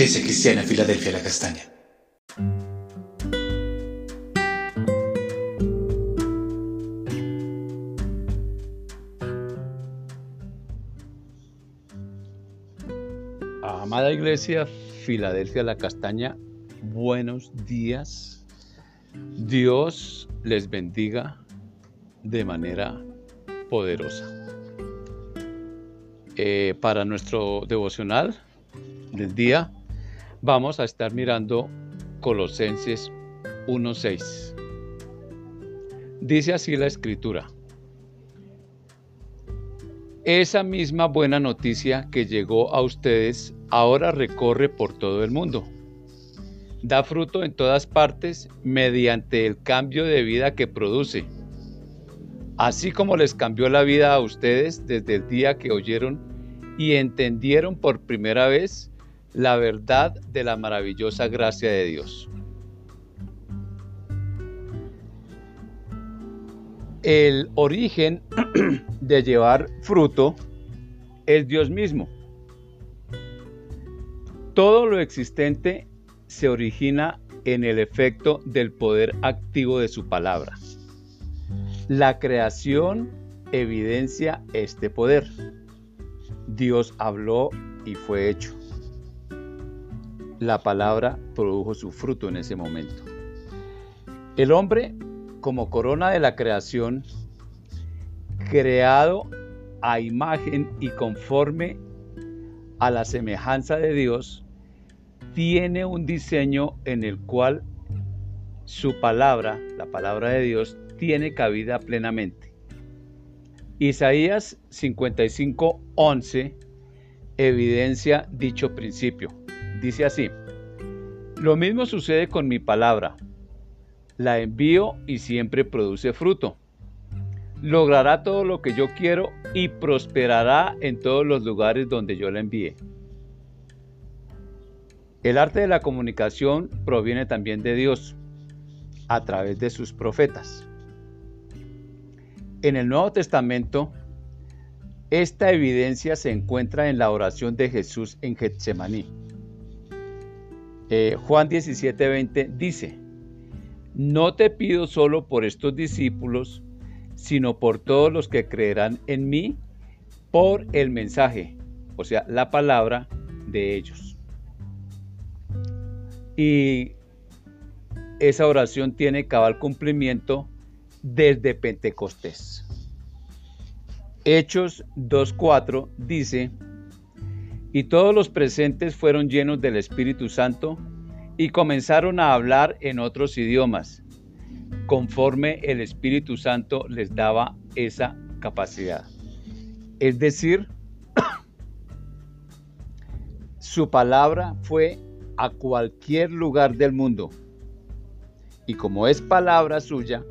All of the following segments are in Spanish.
Iglesia Cristiana Filadelfia La Castaña. Amada Iglesia Filadelfia La Castaña, buenos días. Dios les bendiga de manera poderosa. Eh, para nuestro devocional del día vamos a estar mirando Colosenses 1.6. Dice así la escritura. Esa misma buena noticia que llegó a ustedes ahora recorre por todo el mundo. Da fruto en todas partes mediante el cambio de vida que produce. Así como les cambió la vida a ustedes desde el día que oyeron y entendieron por primera vez la verdad de la maravillosa gracia de Dios. El origen de llevar fruto es Dios mismo. Todo lo existente se origina en el efecto del poder activo de su palabra. La creación evidencia este poder. Dios habló y fue hecho la palabra produjo su fruto en ese momento. El hombre, como corona de la creación, creado a imagen y conforme a la semejanza de Dios, tiene un diseño en el cual su palabra, la palabra de Dios, tiene cabida plenamente. Isaías 55:11 evidencia dicho principio. Dice así, lo mismo sucede con mi palabra. La envío y siempre produce fruto. Logrará todo lo que yo quiero y prosperará en todos los lugares donde yo la envíe. El arte de la comunicación proviene también de Dios, a través de sus profetas. En el Nuevo Testamento, esta evidencia se encuentra en la oración de Jesús en Getsemaní. Eh, Juan 17:20 dice, no te pido solo por estos discípulos, sino por todos los que creerán en mí por el mensaje, o sea, la palabra de ellos. Y esa oración tiene cabal cumplimiento desde Pentecostés. Hechos 2.4 dice, y todos los presentes fueron llenos del Espíritu Santo y comenzaron a hablar en otros idiomas, conforme el Espíritu Santo les daba esa capacidad. Es decir, su palabra fue a cualquier lugar del mundo. Y como es palabra suya,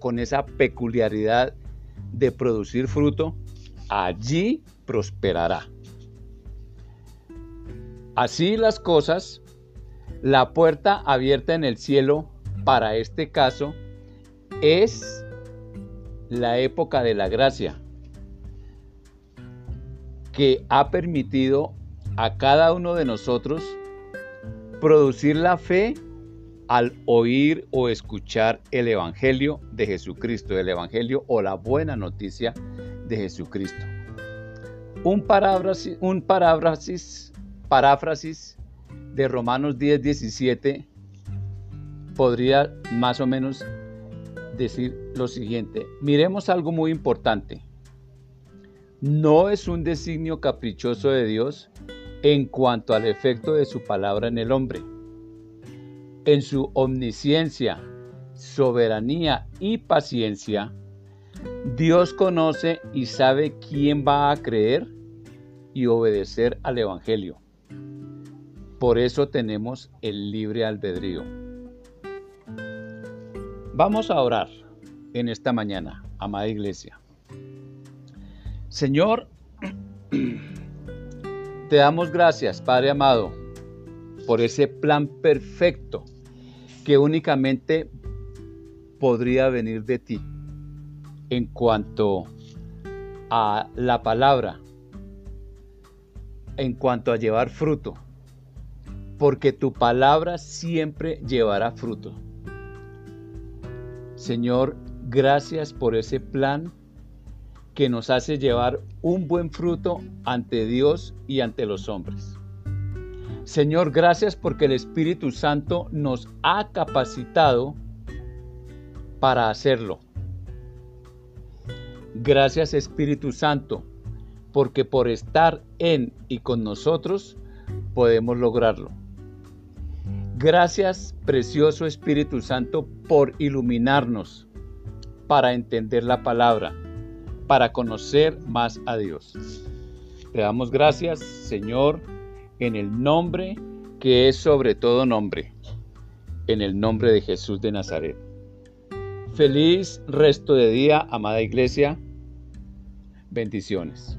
con esa peculiaridad de producir fruto, allí prosperará. Así las cosas, la puerta abierta en el cielo para este caso es la época de la gracia que ha permitido a cada uno de nosotros producir la fe al oír o escuchar el Evangelio de Jesucristo, el Evangelio o la buena noticia de Jesucristo. Un paráfrasis, un paráfrasis de Romanos 10, 17 podría más o menos decir lo siguiente. Miremos algo muy importante. No es un designio caprichoso de Dios en cuanto al efecto de su palabra en el hombre. En su omnisciencia, soberanía y paciencia, Dios conoce y sabe quién va a creer y obedecer al Evangelio. Por eso tenemos el libre albedrío. Vamos a orar en esta mañana, amada iglesia. Señor, te damos gracias, Padre amado, por ese plan perfecto que únicamente podría venir de ti en cuanto a la palabra, en cuanto a llevar fruto porque tu palabra siempre llevará fruto. Señor, gracias por ese plan que nos hace llevar un buen fruto ante Dios y ante los hombres. Señor, gracias porque el Espíritu Santo nos ha capacitado para hacerlo. Gracias Espíritu Santo, porque por estar en y con nosotros podemos lograrlo. Gracias, precioso Espíritu Santo, por iluminarnos para entender la palabra, para conocer más a Dios. Te damos gracias, Señor, en el nombre que es sobre todo nombre, en el nombre de Jesús de Nazaret. Feliz resto de día, amada iglesia. Bendiciones.